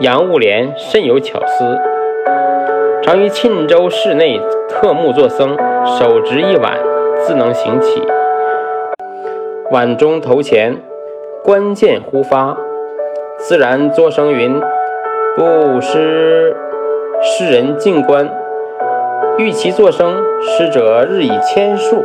杨务廉甚有巧思，常于沁州市内刻木作僧，手执一碗，自能行起。碗中投钱，关键忽发，自然作声云：“不施。”世人静观，欲其作声，施者日以千数。